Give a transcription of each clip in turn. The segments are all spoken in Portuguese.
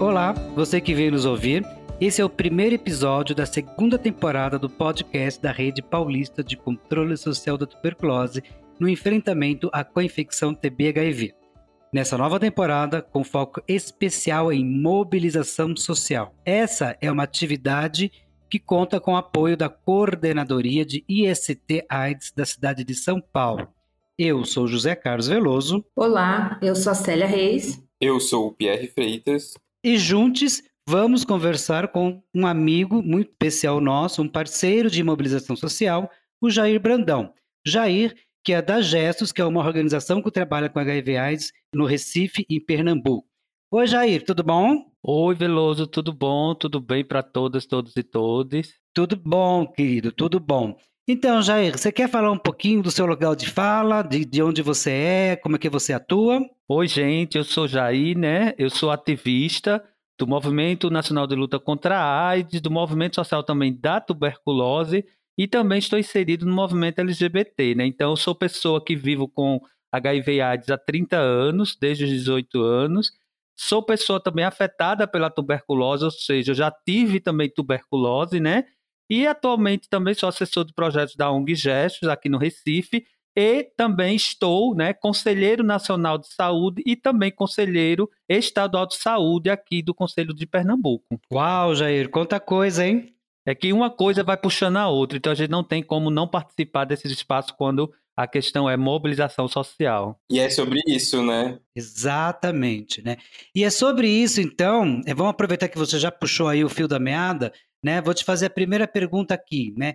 Olá, você que veio nos ouvir. Esse é o primeiro episódio da segunda temporada do podcast da Rede Paulista de Controle Social da Tuberculose no enfrentamento à co-infecção TB-HIV. Nessa nova temporada, com foco especial em mobilização social. Essa é uma atividade que conta com o apoio da Coordenadoria de IST AIDS da cidade de São Paulo. Eu sou José Carlos Veloso. Olá, eu sou a Célia Reis. Eu sou o Pierre Freitas. E juntos vamos conversar com um amigo muito especial nosso, um parceiro de mobilização social, o Jair Brandão. Jair, que é da Gestos, que é uma organização que trabalha com HIV AIDS no Recife, em Pernambuco. Oi, Jair, tudo bom? Oi, Veloso, tudo bom? Tudo bem para todas, todos e todes? Tudo bom, querido, tudo bom. Então, Jair, você quer falar um pouquinho do seu local de fala, de, de onde você é, como é que você atua? Oi, gente, eu sou Jair, né? Eu sou ativista do Movimento Nacional de Luta contra a AIDS, do Movimento Social também da Tuberculose e também estou inserido no movimento LGBT, né? Então, eu sou pessoa que vivo com HIV AIDS há 30 anos, desde os 18 anos, Sou pessoa também afetada pela tuberculose, ou seja, eu já tive também tuberculose, né? E atualmente também sou assessor de projetos da ONG Gestos aqui no Recife e também estou, né, conselheiro nacional de saúde e também conselheiro estadual de saúde aqui do Conselho de Pernambuco. Uau, Jair, quanta coisa, hein? É que uma coisa vai puxando a outra, então a gente não tem como não participar desses espaços quando a questão é mobilização social. E é sobre isso, né? Exatamente, né? E é sobre isso, então, é, vamos aproveitar que você já puxou aí o fio da meada, né? Vou te fazer a primeira pergunta aqui, né?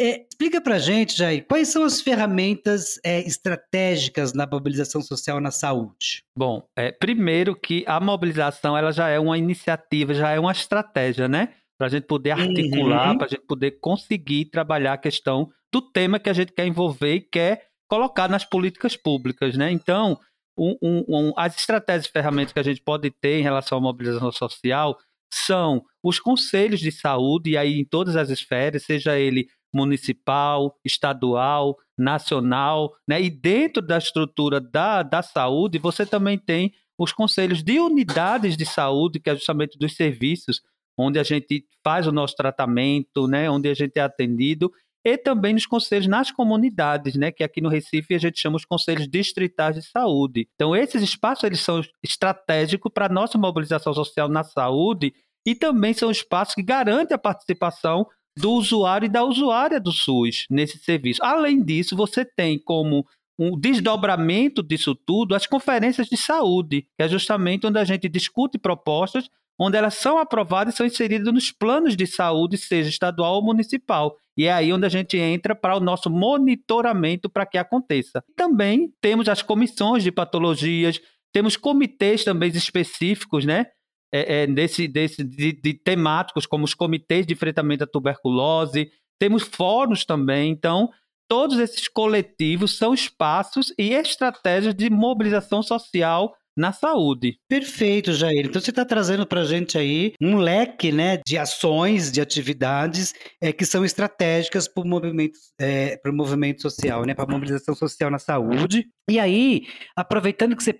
É, explica para gente, Jair, quais são as ferramentas é, estratégicas na mobilização social na saúde? Bom, é, primeiro que a mobilização ela já é uma iniciativa, já é uma estratégia, né? Para a gente poder articular, uhum. para a gente poder conseguir trabalhar a questão do tema que a gente quer envolver e quer colocar nas políticas públicas, né? Então, um, um, um, as estratégias e ferramentas que a gente pode ter em relação à mobilização social são os conselhos de saúde, e aí em todas as esferas, seja ele municipal, estadual, nacional, né? e dentro da estrutura da, da saúde, você também tem os conselhos de unidades de saúde, que é justamente dos serviços onde a gente faz o nosso tratamento, né? onde a gente é atendido, e também nos conselhos nas comunidades, né, que aqui no Recife a gente chama os conselhos distritais de saúde. Então esses espaços eles são estratégicos para a nossa mobilização social na saúde e também são espaços que garantem a participação do usuário e da usuária do SUS nesse serviço. Além disso, você tem como um desdobramento disso tudo as conferências de saúde, que é justamente onde a gente discute propostas onde elas são aprovadas e são inseridas nos planos de saúde, seja estadual ou municipal. E é aí onde a gente entra para o nosso monitoramento para que aconteça. Também temos as comissões de patologias, temos comitês também específicos, né? É, é, desse, desse, de, de temáticos, como os comitês de enfrentamento à tuberculose, temos fóruns também. Então, todos esses coletivos são espaços e estratégias de mobilização social na saúde. Perfeito, Jair. Então você está trazendo para a gente aí um leque né, de ações, de atividades é, que são estratégicas para o movimento, é, movimento social, né, para a mobilização social na saúde. E aí, aproveitando que você,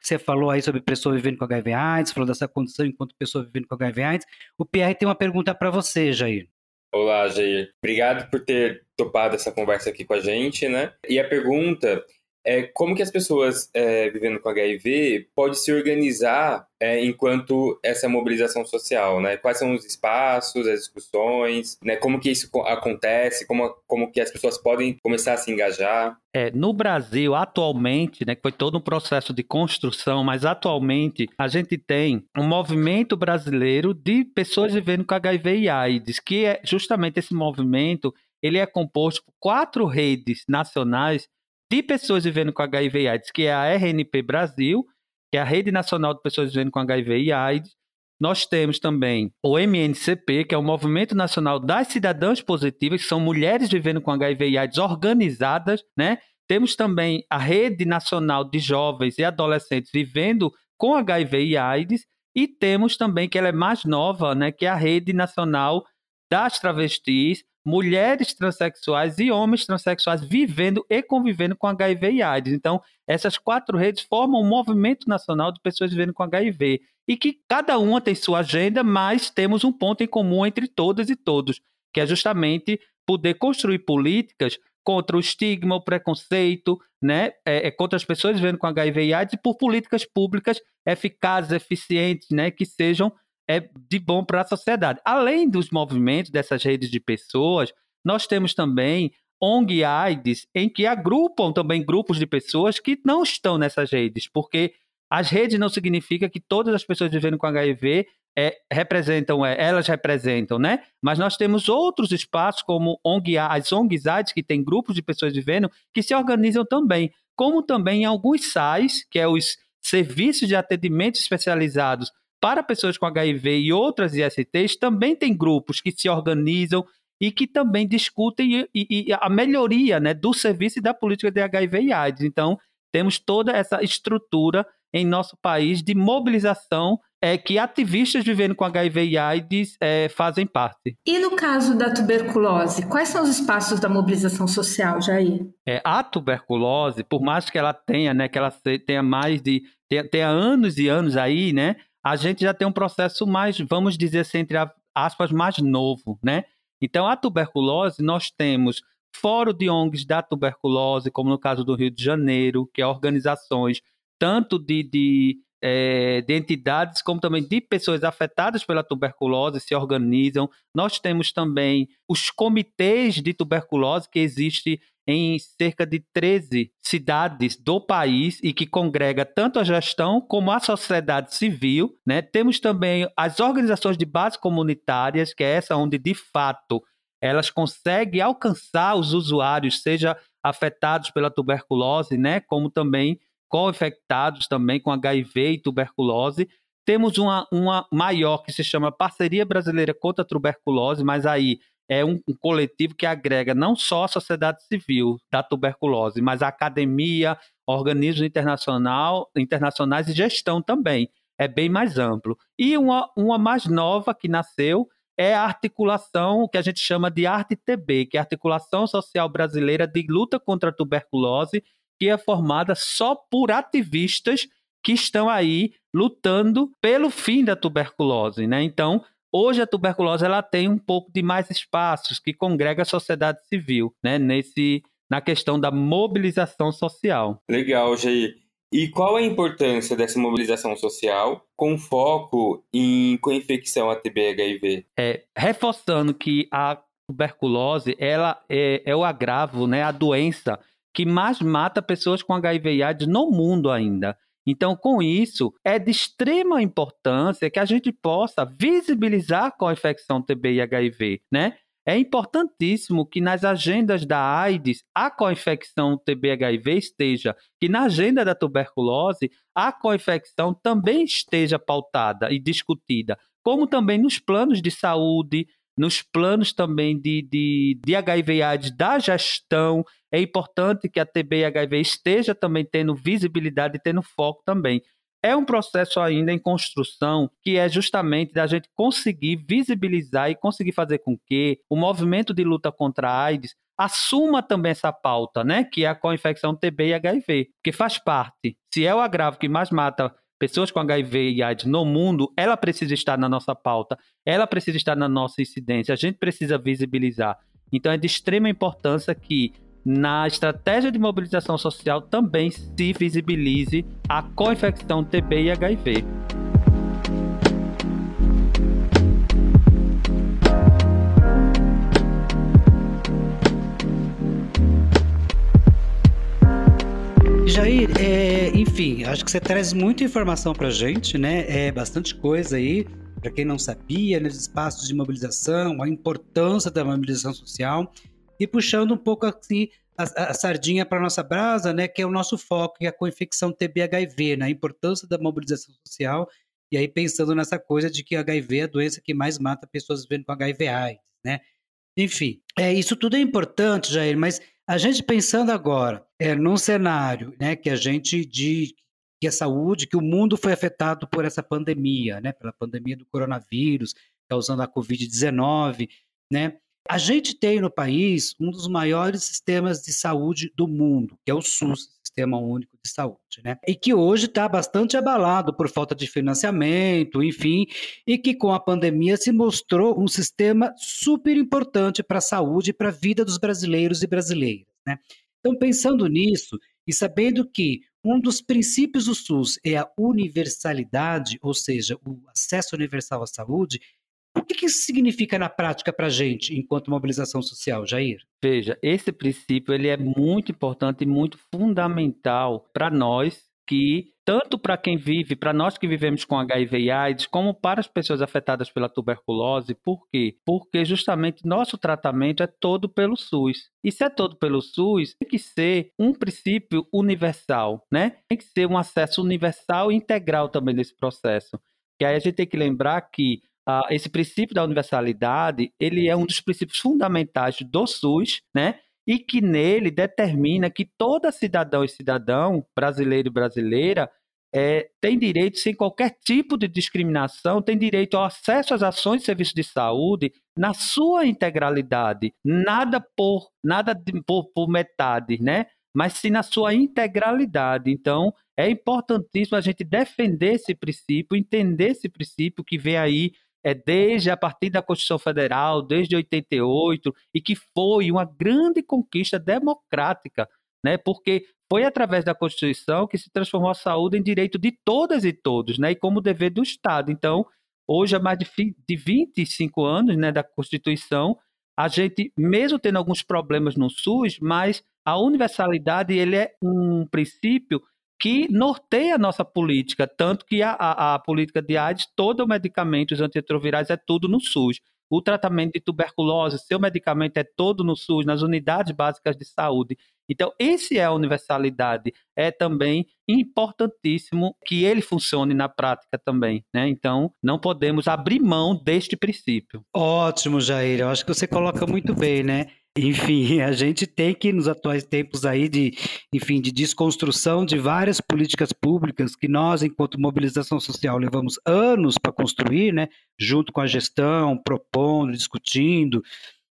você falou aí sobre pessoa vivendo com HIV AIDS, falou dessa condição enquanto pessoa vivendo com HIV AIDS, o Pierre tem uma pergunta para você, Jair. Olá, Jair. Obrigado por ter topado essa conversa aqui com a gente, né? E a pergunta é como que as pessoas é, vivendo com HIV podem se organizar é, enquanto essa mobilização social, né? Quais são os espaços, as discussões, né? Como que isso acontece, como, como que as pessoas podem começar a se engajar? É, no Brasil, atualmente, né, foi todo um processo de construção, mas atualmente a gente tem um movimento brasileiro de pessoas vivendo com HIV e AIDS, que é justamente esse movimento, ele é composto por quatro redes nacionais de pessoas vivendo com HIV e AIDS, que é a RNP Brasil, que é a Rede Nacional de Pessoas Vivendo com HIV e AIDS. Nós temos também o MNCP, que é o Movimento Nacional das Cidadãs Positivas, que são mulheres vivendo com HIV e AIDS organizadas, né? Temos também a Rede Nacional de Jovens e Adolescentes vivendo com HIV e AIDS, e temos também, que ela é mais nova, né, que é a Rede Nacional das Travestis, mulheres transexuais e homens transexuais vivendo e convivendo com HIV e AIDS. Então, essas quatro redes formam um movimento nacional de pessoas vivendo com HIV e que cada uma tem sua agenda, mas temos um ponto em comum entre todas e todos, que é justamente poder construir políticas contra o estigma, o preconceito, né, é, é contra as pessoas vivendo com HIV e AIDS, por políticas públicas eficazes, eficientes, né, que sejam é, de bom para a sociedade. Além dos movimentos dessas redes de pessoas, nós temos também ONG AIDS, em que agrupam também grupos de pessoas que não estão nessas redes, porque as redes não significa que todas as pessoas vivendo com HIV é, representam, é, elas representam, né? Mas nós temos outros espaços, como ONG, as ONGs AIDS, que tem grupos de pessoas vivendo, que se organizam também, como também alguns SAIs, que é os Serviços de Atendimento Especializados para pessoas com HIV e outras ISTs, também tem grupos que se organizam e que também discutem e, e a melhoria né, do serviço e da política de HIV e AIDS. Então, temos toda essa estrutura em nosso país de mobilização é, que ativistas vivendo com HIV e AIDS é, fazem parte. E no caso da tuberculose, quais são os espaços da mobilização social, Jair? É, a tuberculose, por mais que ela tenha, né, que ela tenha mais de tenha, tenha anos e anos aí, né, a gente já tem um processo mais, vamos dizer assim, entre aspas, mais novo, né? Então, a tuberculose, nós temos fórum de ONGs da tuberculose, como no caso do Rio de Janeiro, que é organizações tanto de, de, é, de entidades como também de pessoas afetadas pela tuberculose se organizam. Nós temos também os comitês de tuberculose que existem em cerca de 13 cidades do país e que congrega tanto a gestão como a sociedade civil. Né? Temos também as organizações de base comunitárias, que é essa onde, de fato, elas conseguem alcançar os usuários, seja afetados pela tuberculose, né? como também co-infectados também com HIV e tuberculose. Temos uma, uma maior que se chama Parceria Brasileira contra a Tuberculose, mas aí é um, coletivo que agrega não só a sociedade civil da tuberculose, mas a academia, organismos internacional, internacionais e gestão também. É bem mais amplo. E uma, uma mais nova que nasceu é a articulação que a gente chama de ARTE-TB, que é a Articulação Social Brasileira de Luta contra a Tuberculose, que é formada só por ativistas que estão aí lutando pelo fim da tuberculose, né? Então, Hoje a tuberculose ela tem um pouco de mais espaços que congrega a sociedade civil, né, nesse na questão da mobilização social. Legal, Jair. E qual a importância dessa mobilização social com foco em co-infecção a TB-HIV? É, reforçando que a tuberculose ela é, é o agravo, né, a doença que mais mata pessoas com HIV e AIDS no mundo ainda. Então, com isso, é de extrema importância que a gente possa visibilizar com a infecção TB e HIV, né? É importantíssimo que nas agendas da AIDS a co-infecção TB-HIV esteja, que na agenda da tuberculose a co-infecção também esteja pautada e discutida, como também nos planos de saúde, nos planos também de, de, de HIV AIDS da gestão. É importante que a TB e HIV esteja também tendo visibilidade e tendo foco também. É um processo ainda em construção que é justamente da gente conseguir visibilizar e conseguir fazer com que o movimento de luta contra a AIDS assuma também essa pauta, né? Que é a co-infecção TB e HIV, que faz parte. Se é o agravo que mais mata pessoas com HIV e AIDS no mundo, ela precisa estar na nossa pauta, ela precisa estar na nossa incidência, a gente precisa visibilizar. Então é de extrema importância que na estratégia de mobilização social também se visibilize a co-infecção TB e HIV. Jair, é, enfim, acho que você traz muita informação para gente, né? É bastante coisa aí, para quem não sabia, nos espaços de mobilização, a importância da mobilização social e puxando um pouco assim a, a sardinha para nossa brasa, né? Que é o nosso foco, que é a co-infecção TB-HIV, né? A importância da mobilização social e aí pensando nessa coisa de que HIV é a doença que mais mata pessoas vivendo com HIV/AIDS, né? Enfim, é isso tudo é importante, Jair, mas a gente pensando agora é, num cenário né, que a gente de que a saúde, que o mundo foi afetado por essa pandemia, né, pela pandemia do coronavírus, causando a Covid-19, né? A gente tem no país um dos maiores sistemas de saúde do mundo, que é o SUS, Sistema Único de Saúde, né? E que hoje está bastante abalado por falta de financiamento, enfim, e que com a pandemia se mostrou um sistema super importante para a saúde e para a vida dos brasileiros e brasileiras, né? Então, pensando nisso e sabendo que um dos princípios do SUS é a universalidade, ou seja, o acesso universal à saúde, o que, isso significa na prática para a gente, enquanto mobilização social, Jair? Veja, esse princípio ele é muito importante e muito fundamental para nós que tanto para quem vive, para nós que vivemos com HIV e AIDS, como para as pessoas afetadas pela tuberculose. Por quê? Porque justamente nosso tratamento é todo pelo SUS. E se é todo pelo SUS, tem que ser um princípio universal, né? Tem que ser um acesso universal e integral também nesse processo. E aí a gente tem que lembrar que uh, esse princípio da universalidade, ele é um dos princípios fundamentais do SUS, né? E que nele determina que toda cidadão e cidadão, brasileiro e brasileira, é, tem direito, sem qualquer tipo de discriminação, tem direito ao acesso às ações de serviço de saúde na sua integralidade, nada por nada de, por, por metade, né? Mas sim na sua integralidade. Então, é importantíssimo a gente defender esse princípio, entender esse princípio que vem aí é desde a partir da Constituição Federal, desde 88, e que foi uma grande conquista democrática, né? Porque foi através da Constituição que se transformou a saúde em direito de todas e todos, né? E como dever do Estado. Então, hoje, há mais de, de 25 anos né, da Constituição, a gente, mesmo tendo alguns problemas no SUS, mas a universalidade ele é um princípio que norteia a nossa política, tanto que a, a, a política de AIDS, todo o medicamento, os antirretrovirais, é tudo no SUS. O tratamento de tuberculose, seu medicamento é todo no SUS, nas unidades básicas de saúde. Então, esse é a universalidade. É também importantíssimo que ele funcione na prática também. Né? Então, não podemos abrir mão deste princípio. Ótimo, Jair. Eu acho que você coloca muito bem, né? Enfim, a gente tem que, nos atuais tempos aí de, enfim, de desconstrução de várias políticas públicas que nós, enquanto mobilização social, levamos anos para construir, né, junto com a gestão, propondo, discutindo,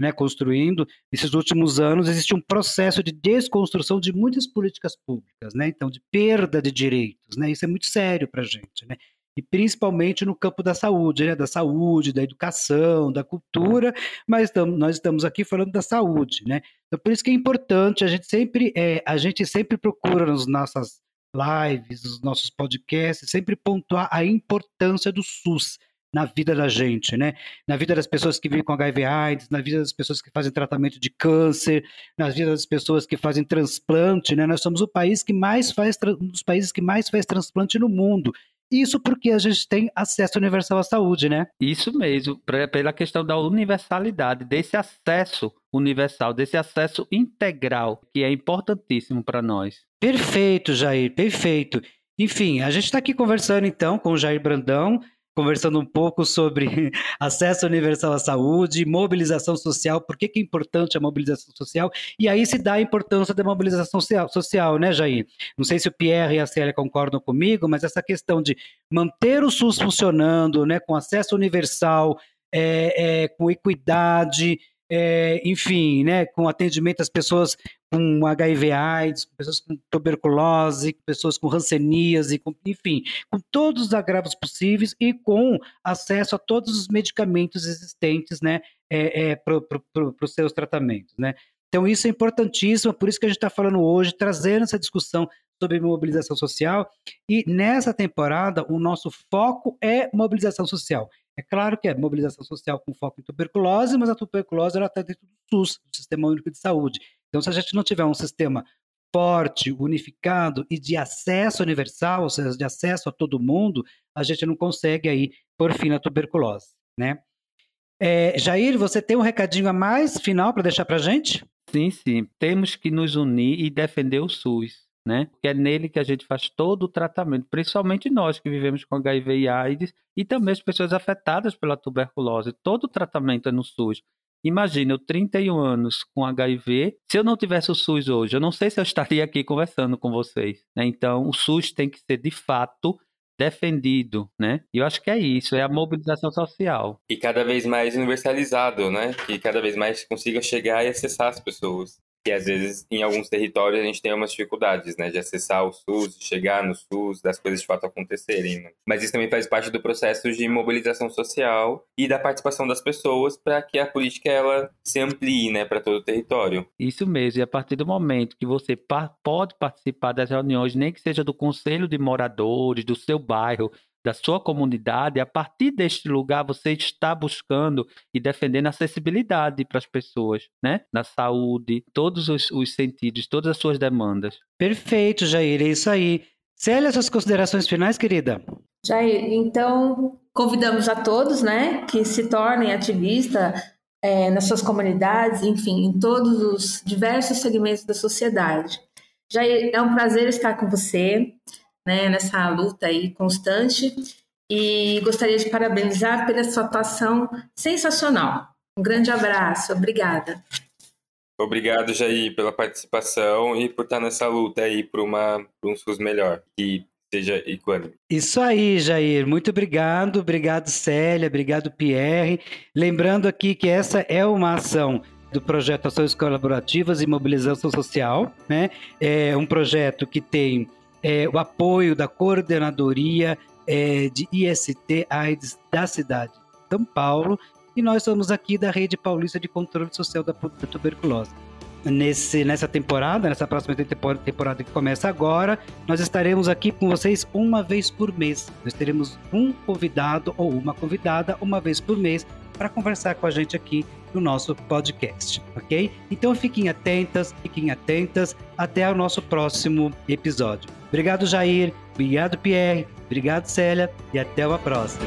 né, construindo. Nesses últimos anos existe um processo de desconstrução de muitas políticas públicas, né, então de perda de direitos, né, isso é muito sério para a gente, né e principalmente no campo da saúde, né? da saúde, da educação, da cultura, mas estamos, nós estamos aqui falando da saúde, né? Então, por isso que é importante, a gente sempre, é, a gente sempre procura nas nossas lives, nos nossos podcasts, sempre pontuar a importância do SUS na vida da gente, né? Na vida das pessoas que vivem com HIV AIDS, na vida das pessoas que fazem tratamento de câncer, na vida das pessoas que fazem transplante, né? Nós somos o país que mais faz um dos países que mais faz transplante no mundo. Isso porque a gente tem acesso universal à saúde, né? Isso mesmo, pela questão da universalidade, desse acesso universal, desse acesso integral, que é importantíssimo para nós. Perfeito, Jair, perfeito. Enfim, a gente está aqui conversando então com o Jair Brandão, conversando um pouco sobre acesso universal à saúde, mobilização social, por que, que é importante a mobilização social, e aí se dá a importância da mobilização social, né, Jair? Não sei se o Pierre e a Célia concordam comigo, mas essa questão de manter o SUS funcionando, né, com acesso universal, é, é, com equidade, é, enfim, né, com atendimento às pessoas com HIV AIDS, com pessoas com tuberculose, com pessoas com rancenias, com, enfim, com todos os agravos possíveis e com acesso a todos os medicamentos existentes né, é, é, para pro, os seus tratamentos. Né? Então, isso é importantíssimo, por isso que a gente está falando hoje, trazendo essa discussão sobre mobilização social. E nessa temporada, o nosso foco é mobilização social. É claro que é mobilização social com foco em tuberculose, mas a tuberculose está dentro do SUS, do Sistema Único de Saúde. Então, se a gente não tiver um sistema forte, unificado e de acesso universal, ou seja, de acesso a todo mundo, a gente não consegue aí pôr fim na tuberculose, né? É, Jair, você tem um recadinho a mais final para deixar para a gente? Sim, sim. Temos que nos unir e defender o SUS, né? Porque é nele que a gente faz todo o tratamento, principalmente nós que vivemos com HIV e AIDS e também as pessoas afetadas pela tuberculose. Todo o tratamento é no SUS. Imagina, eu 31 anos com HIV. Se eu não tivesse o SUS hoje, eu não sei se eu estaria aqui conversando com vocês. Né? Então, o SUS tem que ser de fato defendido, né? E eu acho que é isso, é a mobilização social. E cada vez mais universalizado, né? Que cada vez mais consiga chegar e acessar as pessoas que às vezes em alguns territórios a gente tem umas dificuldades, né, de acessar o SUS, de chegar no SUS, das coisas de fato acontecerem. Né? Mas isso também faz parte do processo de mobilização social e da participação das pessoas para que a política ela se amplie, né, para todo o território. Isso mesmo. E a partir do momento que você pode participar das reuniões, nem que seja do conselho de moradores do seu bairro, da sua comunidade, a partir deste lugar você está buscando e defendendo acessibilidade para as pessoas, né? Na saúde, todos os, os sentidos, todas as suas demandas. Perfeito, Jair, é isso aí. Célia, suas considerações finais, querida? Jair, então convidamos a todos, né, que se tornem ativistas é, nas suas comunidades, enfim, em todos os diversos segmentos da sociedade. Jair, é um prazer estar com você né, nessa luta aí constante e gostaria de parabenizar pela sua atuação sensacional. Um grande abraço, obrigada. Obrigado, Jair, pela participação e por estar nessa luta aí por, uma, por um SUS melhor e seja equânime. Isso aí, Jair. Muito obrigado. Obrigado, Célia. Obrigado, Pierre. Lembrando aqui que essa é uma ação do projeto Ações Colaborativas e Mobilização Social, né? É um projeto que tem é, o apoio da coordenadoria é, de IST AIDS da cidade de São Paulo e nós somos aqui da Rede Paulista de Controle Social da, da Tuberculose. Nesse, nessa temporada, nessa próxima temporada que começa agora, nós estaremos aqui com vocês uma vez por mês. Nós teremos um convidado ou uma convidada uma vez por mês para conversar com a gente aqui no nosso podcast, ok? Então fiquem atentas, fiquem atentas. Até o nosso próximo episódio. Obrigado, Jair. Obrigado, Pierre. Obrigado, Célia. E até uma próxima.